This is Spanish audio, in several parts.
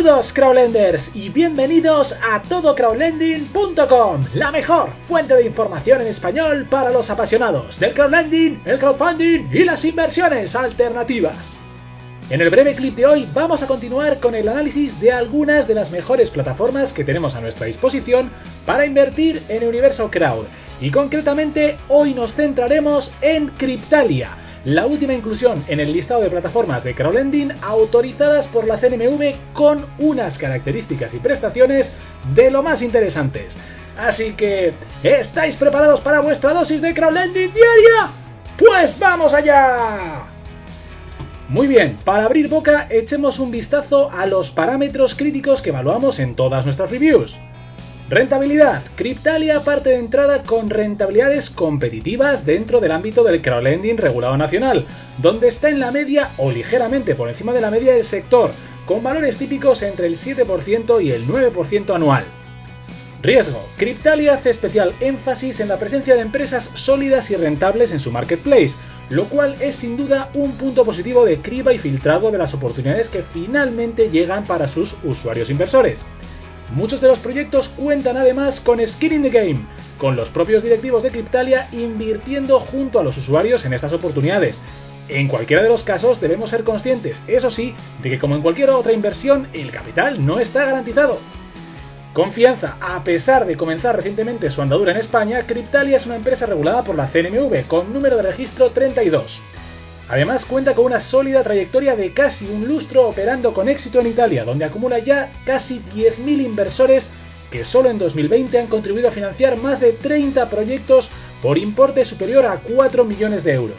Saludos crowdlenders y bienvenidos a todocrowdlending.com, la mejor fuente de información en español para los apasionados del crowdlending, el crowdfunding y las inversiones alternativas. En el breve clip de hoy vamos a continuar con el análisis de algunas de las mejores plataformas que tenemos a nuestra disposición para invertir en universo crowd y concretamente hoy nos centraremos en Cryptalia la última inclusión en el listado de plataformas de crowdlending autorizadas por la CNMV con unas características y prestaciones de lo más interesantes. Así que, ¿estáis preparados para vuestra dosis de crowdlending diaria? ¡Pues vamos allá! Muy bien, para abrir boca echemos un vistazo a los parámetros críticos que evaluamos en todas nuestras reviews. Rentabilidad. Cryptalia parte de entrada con rentabilidades competitivas dentro del ámbito del crowdlending regulado nacional, donde está en la media o ligeramente por encima de la media del sector, con valores típicos entre el 7% y el 9% anual. Riesgo. Cryptalia hace especial énfasis en la presencia de empresas sólidas y rentables en su marketplace, lo cual es sin duda un punto positivo de criba y filtrado de las oportunidades que finalmente llegan para sus usuarios inversores. Muchos de los proyectos cuentan además con Skin in the Game, con los propios directivos de Cryptalia invirtiendo junto a los usuarios en estas oportunidades. En cualquiera de los casos debemos ser conscientes, eso sí, de que como en cualquier otra inversión, el capital no está garantizado. Confianza. A pesar de comenzar recientemente su andadura en España, Cryptalia es una empresa regulada por la CNMV con número de registro 32. Además cuenta con una sólida trayectoria de casi un lustro operando con éxito en Italia, donde acumula ya casi 10.000 inversores que solo en 2020 han contribuido a financiar más de 30 proyectos por importe superior a 4 millones de euros.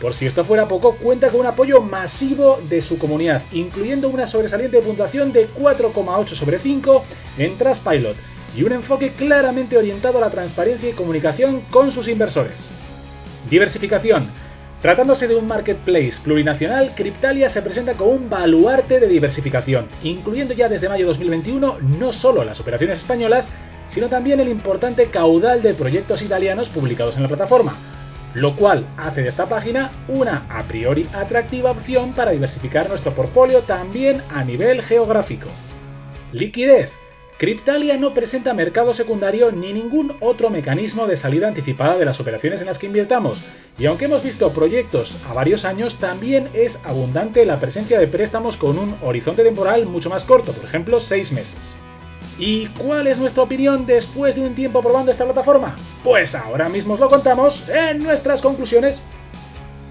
Por si esto fuera poco, cuenta con un apoyo masivo de su comunidad, incluyendo una sobresaliente puntuación de 4,8 sobre 5 en Trustpilot y un enfoque claramente orientado a la transparencia y comunicación con sus inversores. Diversificación. Tratándose de un marketplace plurinacional, Cryptalia se presenta como un baluarte de diversificación, incluyendo ya desde mayo de 2021 no solo las operaciones españolas, sino también el importante caudal de proyectos italianos publicados en la plataforma, lo cual hace de esta página una a priori atractiva opción para diversificar nuestro portfolio también a nivel geográfico. Liquidez. Cryptalia no presenta mercado secundario ni ningún otro mecanismo de salida anticipada de las operaciones en las que invirtamos, y aunque hemos visto proyectos a varios años, también es abundante la presencia de préstamos con un horizonte temporal mucho más corto, por ejemplo 6 meses. ¿Y cuál es nuestra opinión después de un tiempo probando esta plataforma? Pues ahora mismo os lo contamos en nuestras conclusiones.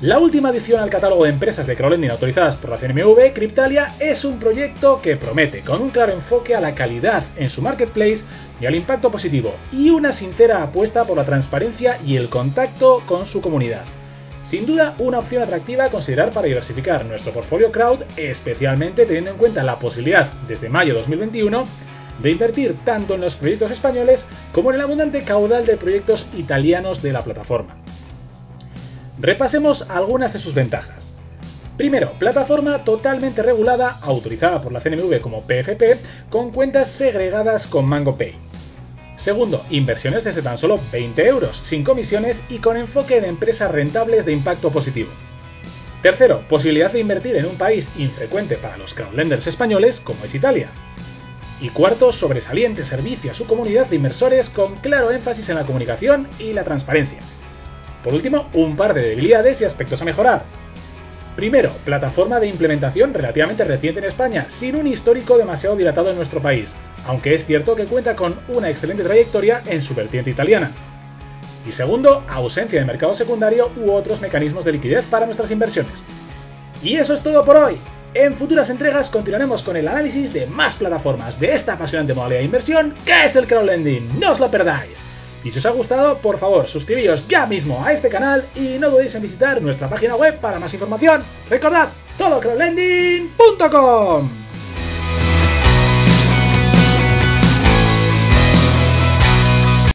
La última adición al catálogo de empresas de crowdlending autorizadas por la CNMV, Cryptalia, es un proyecto que promete, con un claro enfoque a la calidad en su marketplace y al impacto positivo, y una sincera apuesta por la transparencia y el contacto con su comunidad. Sin duda, una opción atractiva a considerar para diversificar nuestro portfolio crowd, especialmente teniendo en cuenta la posibilidad, desde mayo de 2021, de invertir tanto en los proyectos españoles como en el abundante caudal de proyectos italianos de la plataforma. Repasemos algunas de sus ventajas. Primero, plataforma totalmente regulada, autorizada por la CNMV como PFP, con cuentas segregadas con MangoPay. Segundo, inversiones desde tan solo 20 euros, sin comisiones y con enfoque de empresas rentables de impacto positivo. Tercero, posibilidad de invertir en un país infrecuente para los crowdlenders españoles como es Italia. Y cuarto, sobresaliente servicio a su comunidad de inversores con claro énfasis en la comunicación y la transparencia. Por último, un par de debilidades y aspectos a mejorar. Primero, plataforma de implementación relativamente reciente en España, sin un histórico demasiado dilatado en nuestro país, aunque es cierto que cuenta con una excelente trayectoria en su vertiente italiana. Y segundo, ausencia de mercado secundario u otros mecanismos de liquidez para nuestras inversiones. Y eso es todo por hoy. En futuras entregas continuaremos con el análisis de más plataformas de esta apasionante modalidad de inversión que es el crowdlending. No os lo perdáis. Y si os ha gustado, por favor, suscribíos ya mismo a este canal y no dudéis en visitar nuestra página web para más información. Recordad, todocrowdlending.com.